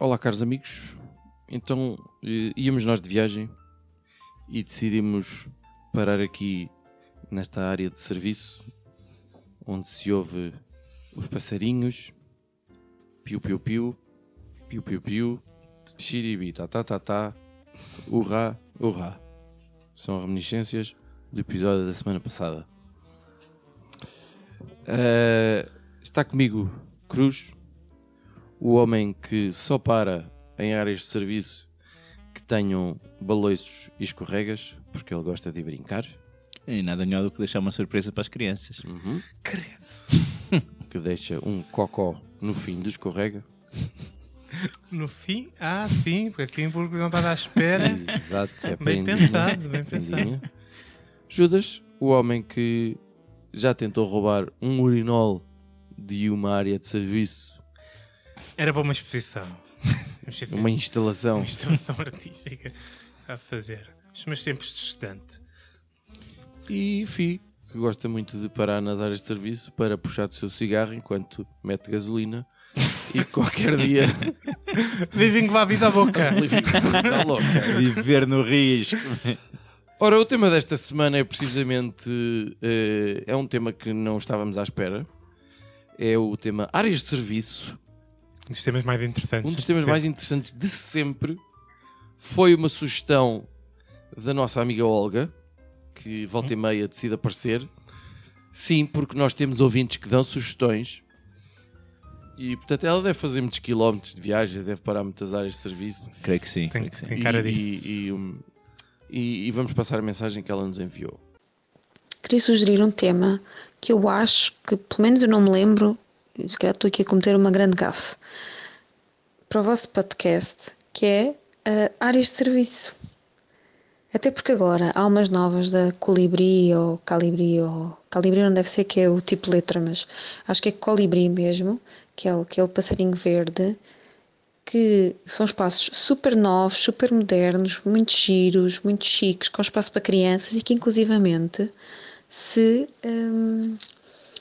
Olá, caros amigos. Então eh, íamos nós de viagem e decidimos parar aqui nesta área de serviço onde se ouve os passarinhos, piu piu piu, piu piu piu, xiribi, tá tá tá tá, urrá, urrá. São reminiscências do episódio da semana passada. Eh, está comigo Cruz, o homem que só para em áreas de serviço que tenham baloiços e escorregas, porque ele gosta de brincar, E nada melhor do que deixar uma surpresa para as crianças. que deixa um cocó no fim do escorrega. No fim, ah, sim, porque assim porque não estás à espera. Exato, é Bem pensado, bem prendinha. Judas, o homem que já tentou roubar um urinol de uma área de serviço, Era para uma exposição. Uma exposição- uma instalação. uma instalação artística a fazer. Os meus tempos de estudante. E Fi, que gosta muito de parar nas áreas de serviço para puxar do seu cigarro enquanto mete gasolina. E qualquer dia Vivem com a vida à boca. está louca. Viver no risco. Ora, o tema desta semana é precisamente eh, é um tema que não estávamos à espera. É o tema áreas de serviço. Um dos temas mais interessantes. Um dos temas mais interessantes de sempre foi uma sugestão da nossa amiga Olga, que volta e meia decide aparecer. Sim, porque nós temos ouvintes que dão sugestões. E portanto ela deve fazer muitos quilómetros de viagem, deve parar muitas áreas de serviço. Creio que sim. Tem, creio que sim. tem cara e, disso. e- e, e- e vamos passar a mensagem que ela nos enviou. Queria sugerir um tema que eu acho que, pelo menos eu não me lembro, se calhar estou aqui a cometer uma grande gafe, para o vosso podcast, que é ah, áreas de serviço. Até porque agora há umas novas da Colibri ou Calibri, ou Calibri não deve ser que é o tipo letra, mas acho que é Colibri mesmo, que é aquele passarinho verde, que são espaços super novos, super modernos, muito giros, muito chiques, com espaço para crianças e que inclusivamente se, hum,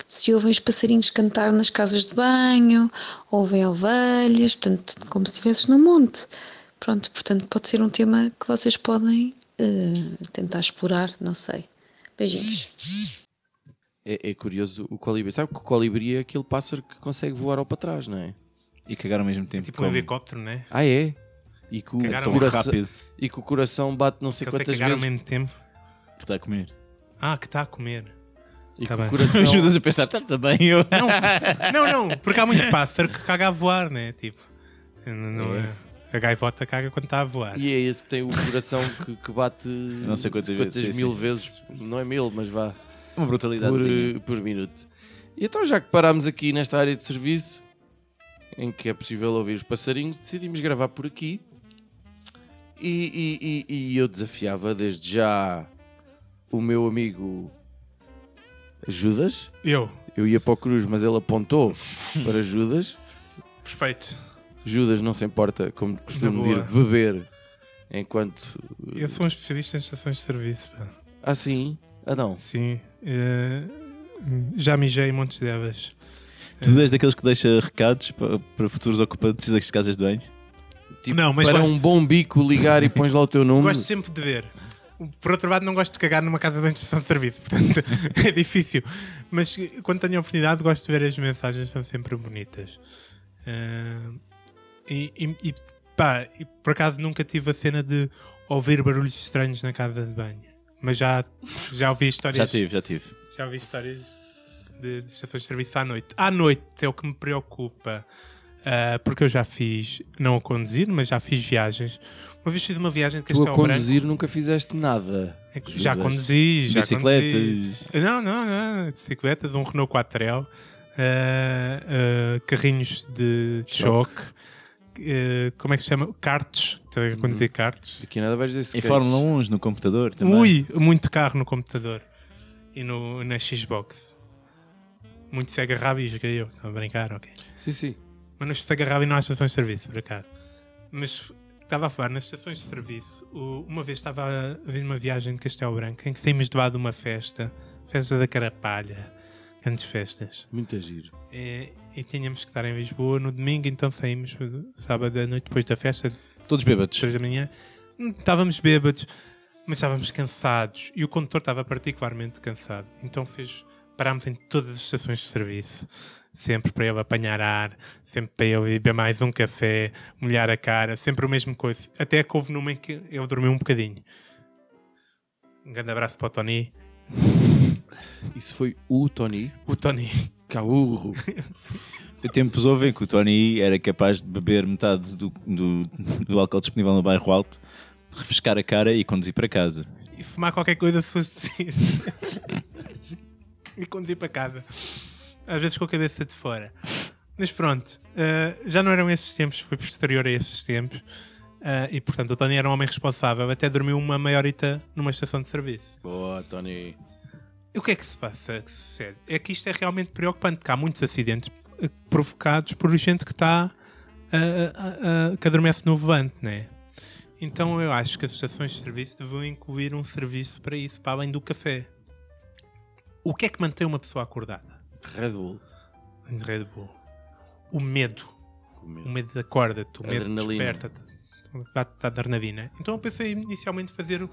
se ouvem os passarinhos cantar nas casas de banho, ouvem ovelhas, portanto, como se estivesses no monte. Pronto, portanto, pode ser um tema que vocês podem eh, tentar explorar, não sei. Beijinhos. É, é curioso o colibri. Sabe que o colibri é aquele pássaro que consegue voar ao para trás, não é? E cagar ao mesmo tempo. Tipo um como- helicóptero, né? Ah, é? E que o, tão coração, rápido. e que o coração bate não sei Que quantas cagar ao vezes. mesmo tempo. que está a comer. Ah, que está a comer. E Tá que o coração. Ajudas a pensar, está também eu. Não, não, porque há muito pássaro que caga a voar, né? Tipo, não, não é. A gaivota caga quando está a voar. E é esse que tem o coração que, que bate Não sei quantas vezes, sim, mil sim. vezes, não é mil, mas vá, Uma brutalidade. por, por minuto. E então, já que parámos aqui nesta área de serviço, em que é possível ouvir os passarinhos, decidimos gravar por aqui. E, e- e- e eu desafiava desde já o meu amigo Judas. Eu, Eu ia para o Cruz, mas ele apontou para Judas. perfeito. Judas não se importa, como costumo vir, beber enquanto. Eu sou um especialista em estações de serviço. pá. Ah, sim? Ah, não. Sim. eh, já mijei montes delas. Tu és daqueles que deixa recados para, para futuros ocupantes das casas de banho? Tipo, Não, mas para gosto- um bom bico ligar e pões lá o teu número. Gosto sempre de ver. Por outro lado, não gosto de cagar numa casa de banho de estação de serviço, portanto é difícil. Mas quando tenho a oportunidade, gosto de ver as mensagens, são sempre bonitas. Ah, e, e- e, pá, e por acaso nunca tive a cena de ouvir barulhos estranhos na casa de banho, mas já, já ouvi histórias. Já tive, já tive. Já ouvi histórias de, de estações de serviço à noite. À noite é o que me preocupa. ah, porque eu já fiz, não a conduzir, mas já fiz viagens. Uma vez fiz uma viagem de Tu Castelo a Branco. conduzir nunca fizeste nada. É que Já conduzi, já Bicicletas. conduzi. Não, não, não. Bicicletas, um Renault 4L, ah, ah, carrinhos de Choque. choque, ah, como é que se chama? Karts, a conduzir karts. Aqui nada vais desse Em Fórmula 1 no computador também. Ui, muito carro no computador e no, na Xbox. Muito se agarrava e joguei eu. Estava a brincar, ok. Sim, sim. Mas no se agarrava e não há estações de serviço, por acaso. Mas estava a falar nas estações de serviço. o- Uma vez estava a ver uma viagem de Castelo Branco em que saímos de lá de uma festa, festa da Carapalha, grandes festas. Muito giro. E, e tínhamos que estar em Lisboa no domingo, então saímos sábado à noite depois da festa, Todos bêbados. 3 da manhã. Hum, Estávamos bêbados, mas estávamos cansados e o condutor estava particularmente cansado. Então fez. Parámos em todas as estações de serviço, sempre para ele apanhar ar, sempre para ele beber mais um café, molhar a cara, sempre o mesmo coisa. Até que houve numa em que ele dormiu um bocadinho. Um grande abraço para o Tony. Isso foi o Tony O Tony. Caurro. Há tempos houve em que o Tony era capaz de beber metade do, do, do álcool disponível no bairro alto, refrescar a cara e conduzir para casa. e fumar qualquer coisa se fosse preciso. e conduzir para casa. Às vezes com a cabeça de fora. Mas pronto, eh, já não eram esses tempos, foi posterior a esses tempos. Eh, e portanto, o Tony era um homem responsável, até dormiu uma maiorita numa estação de serviço. Boa, Tony. O que é que se passa? Que sucede? É que isto é realmente preocupante, que há muitos acidentes eh, provocados por gente que está eh, a- a- a- que adormece no volante, né? Então eu acho que as estações de serviço deviam incluir um serviço para isso, para além do café. O que é que mantém uma pessoa acordada? Red Bull. Red Bull. O medo. Com medo. O medo acorda-te, o medo desperta-te. Bate-te a adrenalina. Então eu pensei inicialmente fazer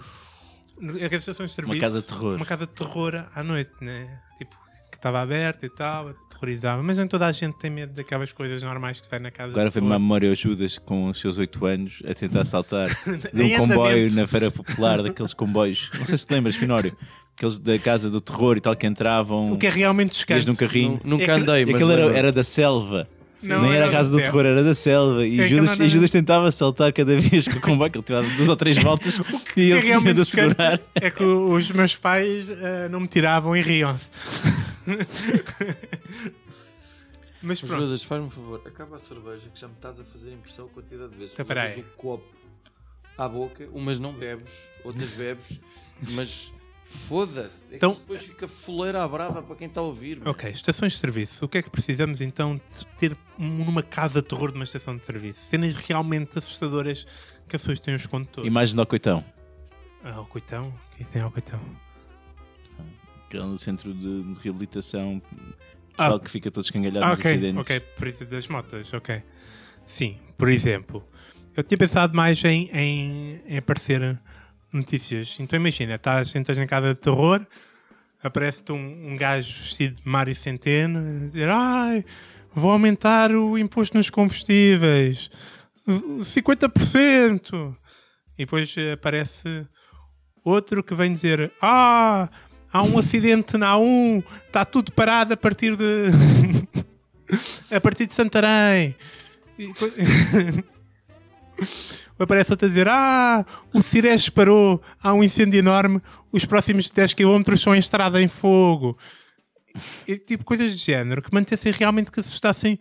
estações de serviço. casa de terror. Uma casa de terror à noite, né? Tipo, que estava aberta e tal, aterrorizava. Mas nem toda a gente tem medo daquelas coisas normais que sai na casa Agora de foi uma memória ao Judas com os seus 8 anos a tentar saltar de um comboio na Feira Popular, daqueles comboios. Não sei se te lembras, Finório. Aqueles da Casa do Terror e tal que entravam O que é realmente chocante. desde um carrinho. Nu- Nunca É andei, mas aquilo era, era da selva. Não, Nem era a casa do terror, era da selva. E É Judas, não, não, e Judas tentava saltar cada vez que o comboio, que ele tinha duas ou três voltas e que é ele tinha de assegurar. chocante É que os meus pais eh, não me tiravam e riam-se. Mas pronto. Judas, faz-me um favor, acaba a cerveja que já me estás a fazer impressão a quantidade de vezes. Então, peraí. O copo à boca, umas não bebes, outras bebes, mas foda-se. É Então- que depois fica foleira à brava para quem está a ouvir. meu. Ok, estações de serviço. O que é que precisamos então de ter um- numa casa de terror de uma estação de serviço? Cenas realmente assustadoras que as pessoas têm os condutores. Imagem do Alcoitão, Ah, o coitão? O que é que tem ao coitão? que é um centro de, de reabilitação. Ah. Que fica todo escangalhado Ah, nos ok, acidentes. ok, por isso das motas, ok. Sim, por exemplo, eu tinha pensado mais em, em, em aparecer notícias. Então imagina, estás, entras na casa de terror, aparece-te um, um gajo vestido de Mário Centeno a dizer: Ai, vou aumentar o imposto nos combustíveis, 50%. E depois eh, aparece outro que vem dizer: Ah, há um acidente na A1, está tudo parado a partir de. a partir de Santarém. E depois- Aparece outro a dizer: Ah, o Cires parou, há um incêndio enorme, os próximos 10 km são em estrada em fogo. E, tipo, coisas de género que mantessem realmente que assustassem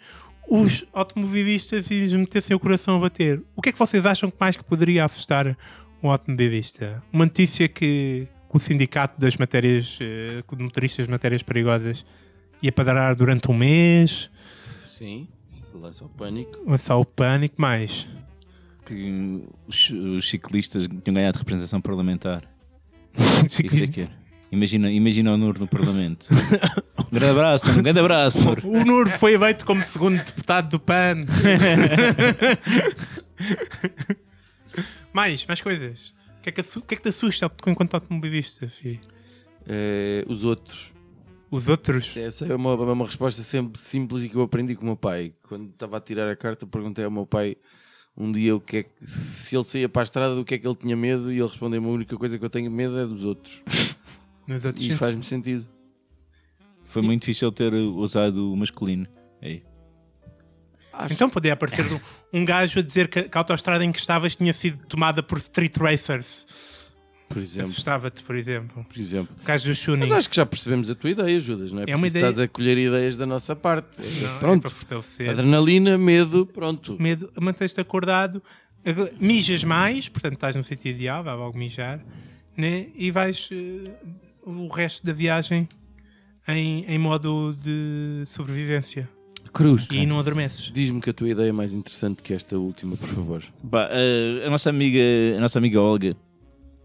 os automobilistas e lhes metessem o coração a bater. O que é que vocês acham que mais que poderia assustar um automobilista? Uma notícia que, que o sindicato das matérias, eh, de motoristas de matérias perigosas ia parar durante um mês, Sim, se lança o pânico. lançar o pânico, mais. Que os, os ciclistas tinham ganhado representação parlamentar. Isso é que era. Imagina, imagina o Nur no Parlamento. Um grande abraço, Nur, um grande abraço, Nur. O Nur foi eleito como segundo deputado do PAN. mais, mais coisas. O que é que, o que, é que te assusta enquanto automobilista, filho? Eh, os outros. Os outros? Essa é uma, é uma resposta sempre simples e que eu aprendi com o meu pai. Quando estava a tirar a carta, perguntei ao meu pai um dia o que é que, se ele saía para a estrada, do que é que ele tinha medo, e ele respondeu: A única coisa que eu tenho medo é dos outros. Outros E faz-me sentido. Foi muito difícil ele ter usado o masculino. Aí. Acho Então podia aparecer um, um gajo a dizer que, que a autoestrada em que estavas tinha sido tomada por street racers. Por exemplo. Assustava-te, por exemplo. Por exemplo. O caso do. Mas acho que já percebemos a tua ideia, Judas, não é? É uma ideia- estás a colher ideias da nossa parte. É, Não, é pronto. para fortalecer. Adrenalina, medo, pronto. medo, mantens-te acordado, mijas mais, portanto estás no sítio ideal, vai logo mijar, né? e vais eh, o resto da viagem em, em modo de sobrevivência. Cruz, E não adormeces. diz-me que a tua ideia é mais interessante que esta última, por favor. Pá, a, a nossa amiga, a nossa amiga Olga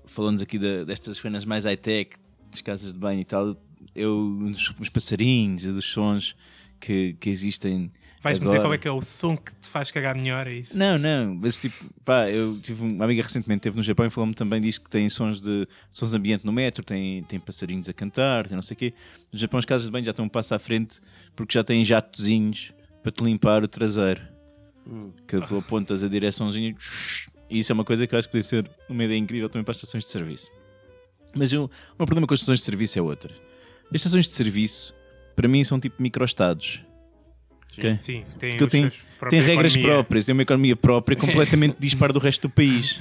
falou-nos aqui da- destas cenas mais high-tech, das casas de banho e tal. Eu, os, os passarinhos, dos sons que, que existem. Vais-me dizer qual é que é o som que te faz cagar melhor, é isso? Não, não, mas tipo, pá, eu tive uma amiga recentemente esteve no Japão e falou-me também disso que tem sons de sons de ambiente no metro, tem, tem passarinhos a cantar, tem não sei o quê. No Japão as casas de banho já estão um passo à frente porque já têm jatozinhos para te limpar o traseiro. Que tu apontas a direçãozinha e isso é uma coisa que eu acho que podia ser uma ideia incrível também para as estações de serviço. Mas eu, o meu problema com as estações de serviço é outra. As estações de serviço, para mim, são tipo microestados. ok? Sim, tem, tem, tem regras economia. próprias, tem uma economia própria completamente dispar do resto do país.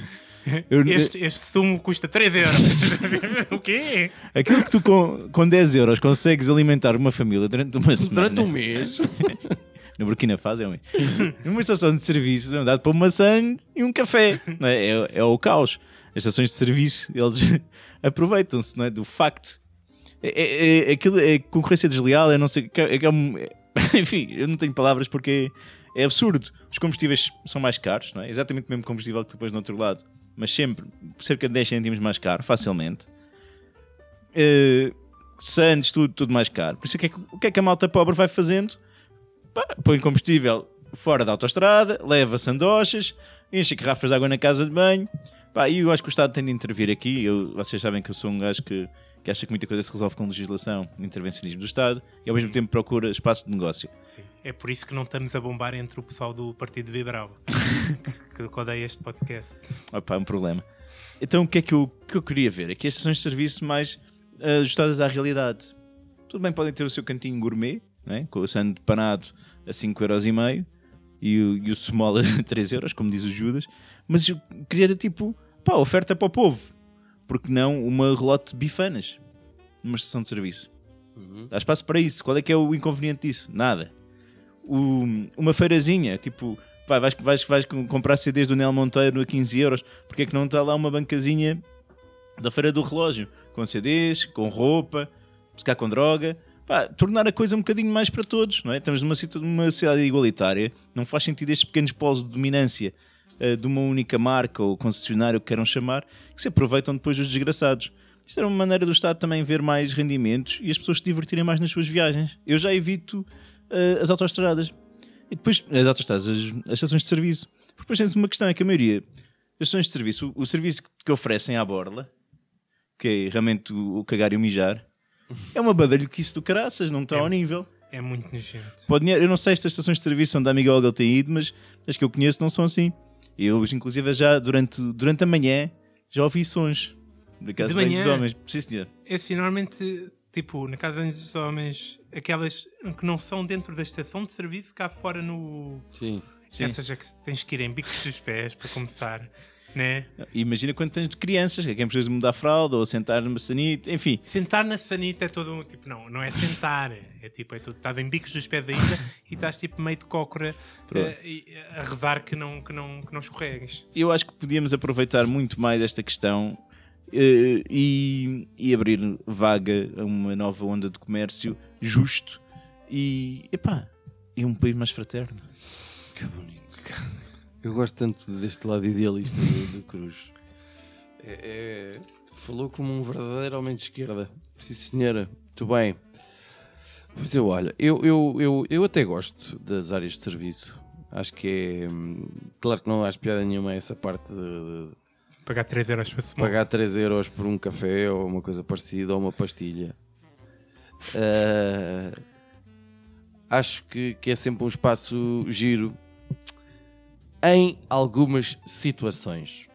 Eu- Este, este sumo custa 3 euros. o quê? Aquilo que tu com, com 10 euros consegues alimentar uma família durante uma semana. Durante um mês. No Burkina Faso é um. Numa estação de serviço é dado para uma maçã e um café. não é? É, é o caos. As estações de serviço, eles aproveitam-se não é? do facto. É, é, é, aquilo é concorrência desleal, é não sei. Enfim, eu não tenho palavras porque é absurdo. Os combustíveis são mais caros, não é? Exatamente o mesmo combustível que depois no outro lado, mas sempre cerca de 10 cêntimos mais caro, facilmente. Uh, Santos, tudo, tudo mais caro. Por isso, o que, é que, o que é que a malta pobre vai fazendo? Pá, põe combustível fora da autostrada, leva sandochas, enche garrafas de água na casa de banho. Pá, e eu acho que o Estado tem de intervir aqui. Eu, vocês sabem que eu sou um gajo que, que acha que muita coisa se resolve com legislação, intervencionismo do Estado, e ao mesmo tempo procura espaço de negócio. Sim. É por isso que não estamos a bombar entre o pessoal do Partido Vibrava. que, que odeia este podcast. Opa, é um problema. Então o que é que eu, que eu queria ver? Aqui as estações de serviço mais eh, ajustadas à realidade. Tudo bem, podem ter o seu cantinho gourmet, né? com o sando panado a 5,5€ e o, e o small a 3€, euros, como diz o Judas, mas eu queria tipo, pá, oferta para o povo. Porque não uma relote de bifanas numa estação de serviço? Dá espaço para isso. Qual é que é o inconveniente disso? Nada. O- uma feirazinha, tipo, vai, vais, vais, vais com- comprar CDs do Nel Monteiro a 15 euros, porque é que não está lá uma bancazinha da Feira do Relógio, com CDs, com roupa, buscar com droga, Pá, tornar a coisa um bocadinho mais para todos, não é? Estamos numa, sociedade igualitária, não faz sentido estes pequenos polos de dominância eh, de uma única marca ou concessionário que queiram chamar, que se aproveitam depois dos desgraçados. Isto era uma maneira do Estado também ver mais rendimentos e as pessoas se divertirem mais nas suas viagens. Eu já evito eh, as autoestradas. E depois, as autoestradas, as, as estações de serviço. Porque depois tens uma questão, é que a maioria das estações de serviço, o, o serviço que, que oferecem à borla, que é realmente o, o cagar e o mijar, é uma badalhoquice do caraças, não está ao nível. É muito nojento. Pode, eu não sei se as estações de serviço onde a amiga Olga tem ido, mas as que eu conheço não são assim. Eu, inclusive, já durante, durante a manhã já ouvi sons da casa De dos homens. Sim, senhor. É assim, normalmente, tipo, na casa dos homens, aquelas que não são dentro da estação de serviço, cá fora no. Sim. Sim. Essas é que tens que ir em bicos dos pés para começar, né? Imagina quando tens crianças, que é quem precisa de mudar a fralda ou sentar numa sanita, enfim. Sentar na sanita é todo um tipo, não, não é sentar, é tipo, é tudo, estás em bicos dos pés ainda e estás tipo meio de cócora eh, e- a rezar que não, que não, que não escorregues. Eu acho que podíamos aproveitar muito mais esta questão eh, e, e abrir vaga a uma nova onda de comércio justo e, epá, e um país mais fraterno. Que bonito. Eu gosto tanto deste lado idealista do, do Cruz. É- é- falou como um verdadeiro homem de esquerda. Sim, senhora. Muito bem. Pois eu, olha, eu, eu, eu, eu até gosto das áreas de serviço. Acho que é. hum, Claro que não acho piada nenhuma essa parte de, de Pagar 3 euros para se pagar 3 euros por um café ou uma coisa parecida ou uma pastilha. Ah, acho que, que é sempre um espaço giro em algumas situações.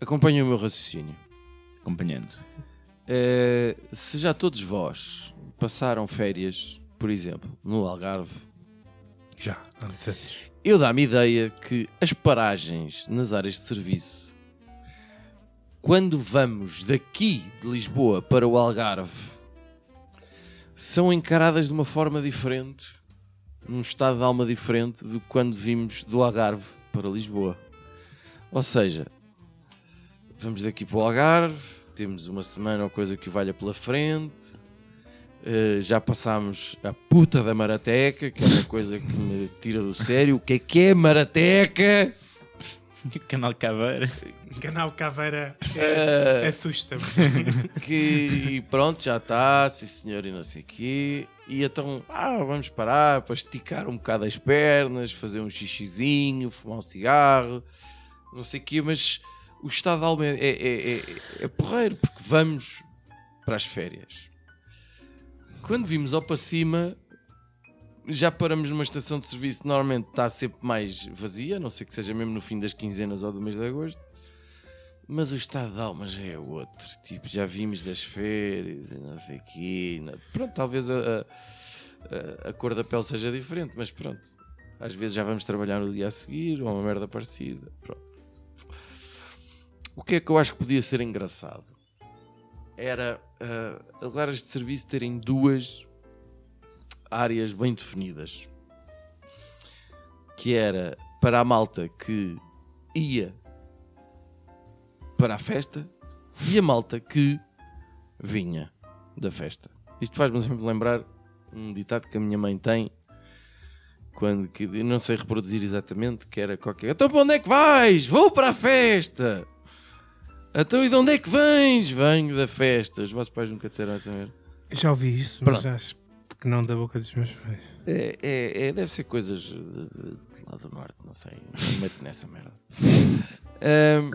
Acompanhem o meu raciocínio. Acompanhando. Eh, se já todos vós passaram férias, por exemplo, no Algarve, Já, antes, antes. eu dá-me ideia que as paragens nas áreas de serviço, quando vamos daqui de Lisboa para o Algarve, são encaradas de uma forma diferente, num estado de alma diferente do que quando vimos do Algarve para Lisboa. Ou seja, vamos daqui para o Algarve, temos uma semana ou coisa que valha pela frente, Uh, já passámos a puta da marateca, que é uma coisa que me tira do sério. O que é que é marateca? O canal Caveira. Canal Caveira Uh, é, assusta-me. que pronto, já está, sim senhor, e não sei o quê. E então, ah, vamos parar para esticar um bocado as pernas, fazer um xixizinho, fumar um cigarro, não sei o quê, mas o estado de alma é, é, é, é, é porreiro, porque vamos para as férias. Quando vimos ao para cima, já paramos numa estação de serviço, normalmente está sempre mais vazia, a não sei que seja mesmo no fim das quinzenas ou do mês de agosto. Mas o estado de alma já é outro. Tipo, já vimos das férias e não sei o quê. Pronto, talvez a, a, a- a cor da pele seja diferente, mas pronto. Às vezes já vamos trabalhar no dia a seguir ou uma merda parecida. Pronto. O que é que eu acho que podia ser engraçado? Era uh, as áreas de serviço terem duas áreas bem definidas. Que era para a malta que ia para a festa e a malta que vinha da festa. Isto faz-me sempre lembrar um ditado que a minha mãe tem quando que eu não sei reproduzir exatamente, que era qualquer. Então para onde é que vais? Vou para a festa! Então e de onde é que vens? Venho da festa. Os vossos pais nunca disseram essa merda. Já ouvi isso, Pronto. mas acho que não da boca dos meus pais. É, é, é- deve ser coisas de, de- de lá do norte, não sei. Não me meto nessa merda. Ahm,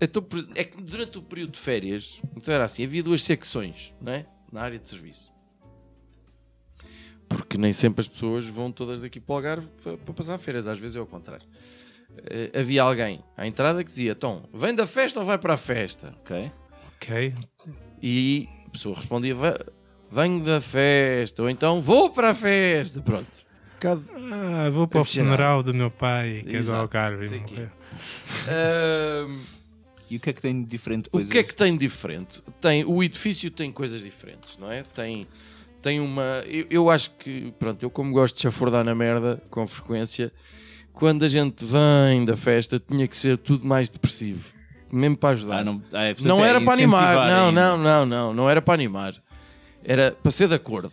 então, é que durante o período de férias, então era assim: havia duas secções, não é? Na área de serviço. Porque nem sempre as pessoas vão todas daqui para o Algarve para, para passar férias, às vezes é ao contrário. Eh, havia alguém à entrada que dizia: Tom, vem da festa ou vai para a festa? Ok. Ok? E a pessoa respondia: "Va- Venho da festa, ou então vou para a festa. Pronto. Bocado Ah, vou para o funeral do meu pai, que é do Exato, Algarve. sei E o que é que tem de diferente? o depois que é que tem de diferente? Tem, o edifício tem coisas diferentes, não é? Tem, tem uma. Eu, eu acho que, pronto, eu como gosto de chafurdar na merda com frequência, quando a gente vem da festa tinha que ser tudo mais depressivo, mesmo para ajudar. Ah, não, ah, é, não é era para animar, não, ainda. não, não, não, não era para animar. Era para ser de acordo.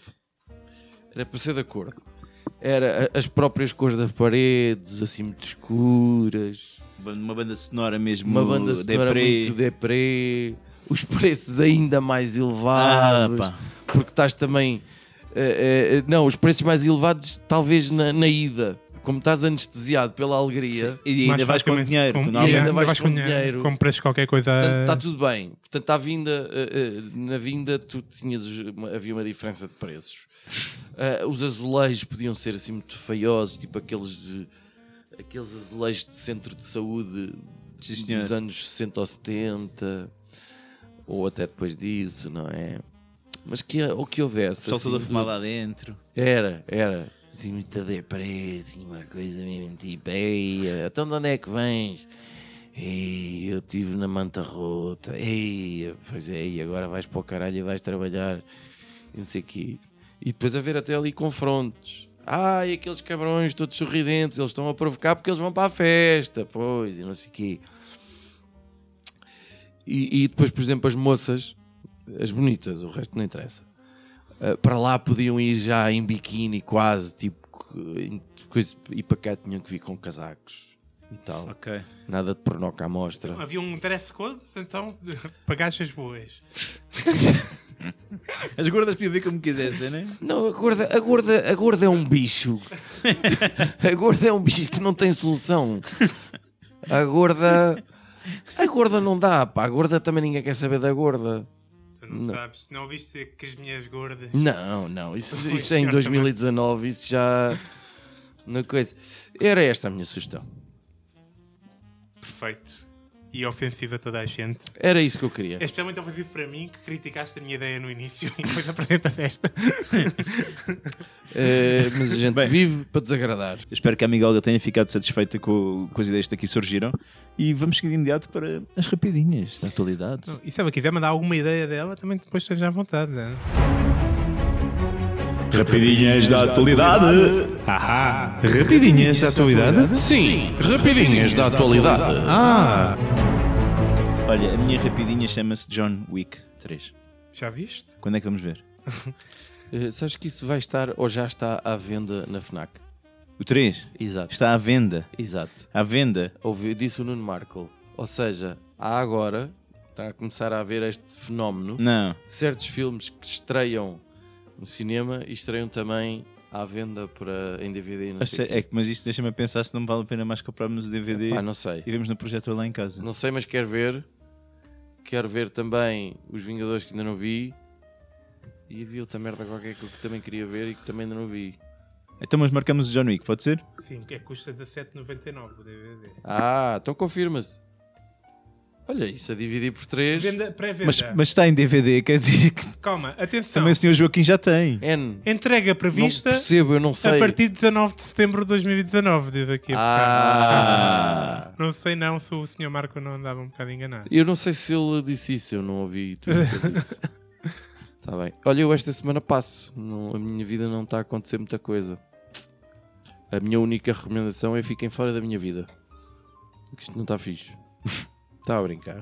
Era para ser de acordo. Era as próprias cores das paredes, assim muito escuras. Uma banda sonora mesmo. Uma banda sonora deprê. muito deprê. Os preços ainda mais Ah, elevados. pá. porque estás também. eh, eh, não, os preços mais elevados, talvez na, na ida. Como estás anestesiado pela alegria. E ainda Mais vais com dinheiro. com- normalmente- ainda vais com dinheiro. Compras qualquer coisa. Está tudo bem. Portanto, à vinda, eh, eh, na vinda, tu tinhas, uma- havia uma diferença de preços. Eh, os azulejos podiam ser assim muito feiosos, tipo aqueles, aqueles azulejos de centro de saúde Sim, dos anos 60 ou 70, ou até depois disso, não é? Mas que, o que houvesse. Só tudo a assim, fumar lá dentro. Era, era. Assim, muito deprê, assim, uma coisa mesmo tipo, ei, então de onde é que vens? Ei, eu estive na manta rota, ei, pois é, e agora vais para o caralho e vais trabalhar, não sei o quê. E depois haver até ali confrontos. Ai, aqueles cabrões todos sorridentes, eles estão a provocar porque eles vão para a festa, pois, e não sei o quê. E, e depois, por exemplo, as moças, as bonitas, o resto não interessa. Uh, para lá podiam ir já em biquíni quase, tipo, coisa, e para cá tinham que vir com casacos e tal. Ok. Nada de pornoca à mostra. Havia um dress code, então pagaste as boas. As gordas podiam ver como quisessem, né? Não, a gorda, a, gorda, a gorda é um bicho. a gorda é um bicho que não tem solução. A gorda. A gorda não dá, pá. A gorda também ninguém quer saber da gorda. Não, sabes, não ouviste que as minhas gordas. Não, não. Isso, isso é em certamente. 2019. Isso já. Na coisa. Era esta a minha sugestão. Perfeito. E ofensiva a toda a gente. Era isso que eu queria. É especialmente ofensivo para mim que criticaste a minha ideia no início e depois apresentas esta. Eh, mas a gente Bem. vive para desagradar. Espero que a amiga Olga tenha ficado satisfeita com, com as ideias que aqui surgiram. E vamos seguir de imediato para as rapidinhas da atualidade. E se ela quiser mandar alguma ideia dela, também depois esteja à vontade. Né? Rapidinhas da atualidade. Ahá! Rapidinhas da atualidade? Sim, rapidinhas da atualidade. Ah! Olha, a minha rapidinha chama-se John Wick 3. Já viste? Quando é que vamos ver? Eh, sabes que isso vai estar ou já está à venda na FNAC? O 3 Exato. está à venda. Exato. À venda. Ouvi, disse o Nuno Markle. Ou seja, há agora, está a começar a haver este fenómeno Não. de certos filmes que estreiam no cinema e estreiam também à venda para, em DVD e não sei quê. É, que- mas isto deixa-me pensar se não vale a pena mais comprarmos o DVD Pá, não sei. e vemos no projetor lá em casa. Não sei, mas quero ver. Quero ver também Os Vingadores que ainda não vi. E havia outra merda qualquer que eu também queria ver e que também ainda não vi. Então, mas marcamos o John Wick, pode ser? Sim, que é que custa 17,99 o DVD. Ah, então confirma-se. Olha, isso a dividir por 3. Venda, pré-venda. Mas, mas está em DVD, quer dizer que Calma, atenção. também o Sr. Joaquim já tem. N. Entrega Não prevista percebo, eu não sei. a partir de 19 de setembro de 2019, diz aqui. a Ah. Não sei não se o Sr. Marco não andava um bocado enganado. Eu não sei se ele disse isso, eu não ouvi tudo o que ele disse. Tá bem. Olha, eu esta semana passo. Não- a minha vida não está a acontecer muita coisa. A minha única recomendação é fiquem fora da minha vida. Que isto não está fixe. Está a brincar.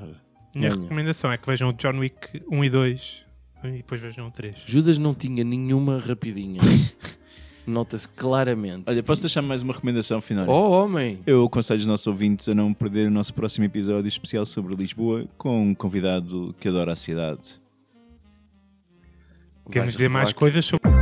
Minha recomendação é que vejam o John Wick 1 e 2 e depois vejam o 3. Judas não tinha nenhuma rapidinha. Nota-se claramente. Olha, posso deixar mais uma recomendação final? Oh, homem! Eu aconselho os nossos ouvintes a não perder o nosso próximo episódio especial sobre Lisboa com um convidado que adora a cidade. Queremos dizer mais coisas sobre.